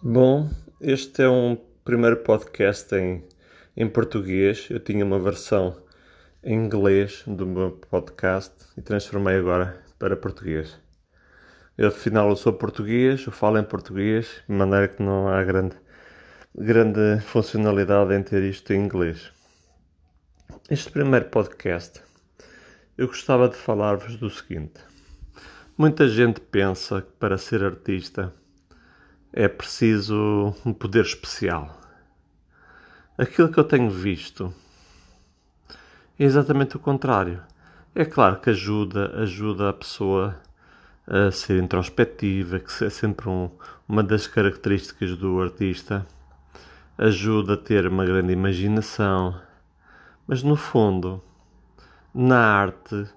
Bom, este é um primeiro podcast em, em português. Eu tinha uma versão em inglês do meu podcast e transformei agora para português. Eu, afinal, eu sou português, eu falo em português, de maneira que não há grande, grande funcionalidade em ter isto em inglês. Este primeiro podcast, eu gostava de falar-vos do seguinte. Muita gente pensa que para ser artista é preciso um poder especial. Aquilo que eu tenho visto é exatamente o contrário. É claro que ajuda, ajuda a pessoa a ser introspectiva, que é sempre um, uma das características do artista. Ajuda a ter uma grande imaginação, mas no fundo, na arte,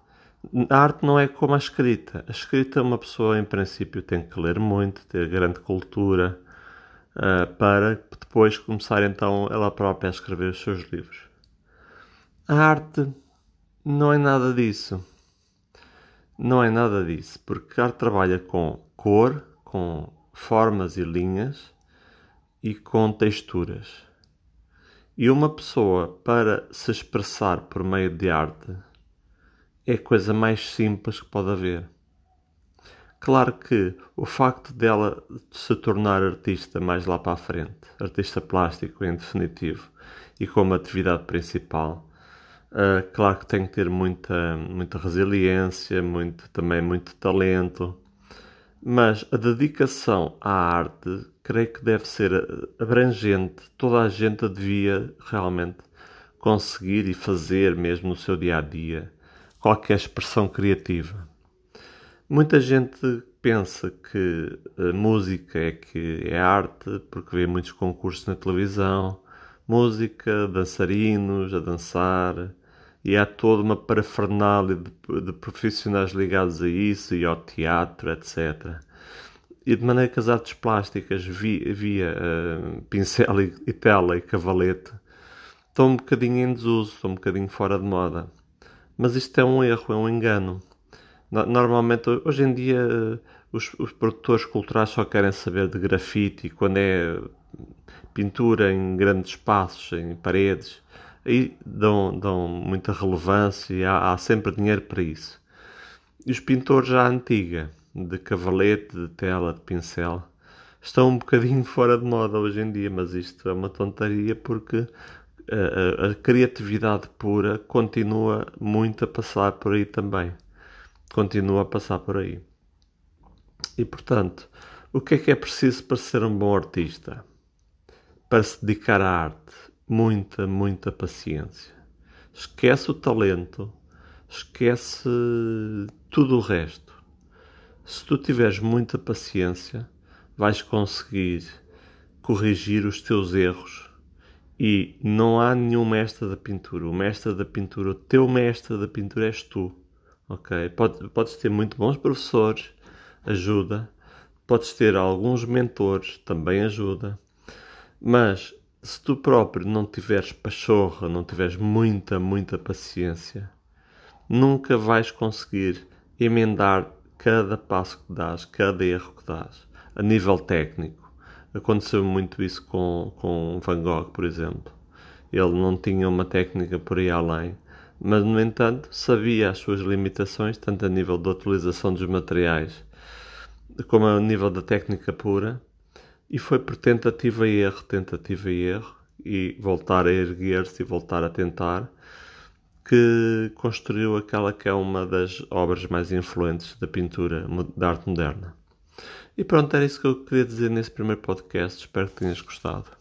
a arte não é como a escrita. A escrita, uma pessoa, em princípio, tem que ler muito, ter grande cultura, uh, para depois começar, então, ela própria a escrever os seus livros. A arte não é nada disso. Não é nada disso, porque a arte trabalha com cor, com formas e linhas e com texturas. E uma pessoa, para se expressar por meio de arte, é a coisa mais simples que pode haver. Claro que o facto dela se tornar artista mais lá para a frente, artista plástico em definitivo, e como atividade principal, uh, claro que tem que ter muita, muita resiliência, muito, também muito talento, mas a dedicação à arte creio que deve ser abrangente, toda a gente devia realmente conseguir e fazer mesmo no seu dia a dia qualquer expressão criativa. Muita gente pensa que a música é que é arte porque vê muitos concursos na televisão, música, dançarinos a dançar, e há toda uma parafernália de, de, profissionais ligados a isso e ao teatro, etc. E de maneira que as artes plásticas via, via uh, pincel e, e tela e cavalete estão um bocadinho em desuso, estão um bocadinho fora de moda. Mas isto é um erro, é um engano. Normalmente, hoje em dia, os, os produtores culturais só querem saber de grafite, quando é pintura em grandes espaços, em paredes, aí dão, dão muita relevância e há, há, sempre dinheiro para isso. E os pintores já antiga, de cavalete, de tela, de pincel, estão um bocadinho fora de moda hoje em dia, mas isto é uma tontaria porque a, a, criatividade pura continua muito a passar por aí também. Continua a passar por aí. E portanto, o que é que é preciso para ser um bom artista? Para se dedicar à arte, muita, muita paciência. Esquece o talento, esquece tudo o resto. Se tu tiveres muita paciência, vais conseguir corrigir os teus erros e não há nenhum mestre da pintura. O mestre da pintura, o teu mestre da pintura és tu. Ok? Pode, podes ter muito bons professores, ajuda. Podes ter alguns mentores, também ajuda. Mas se tu próprio não tiveres pachorra, não tiveres muita, muita paciência, nunca vais conseguir emendar cada passo que dás, cada erro que dás, a nível técnico. Aconteceu muito isso com, com Van Gogh, por exemplo. Ele não tinha uma técnica por aí além, mas, no entanto, sabia as suas limitações, tanto a nível da utilização dos materiais como a nível da técnica pura, e foi por tentativa e erro, tentativa e erro, e voltar a erguer-se e voltar a tentar, que construiu aquela que é uma das obras mais influentes da pintura da arte moderna. E pronto, era isso que eu queria dizer nesse primeiro podcast. Espero que tenhas gostado.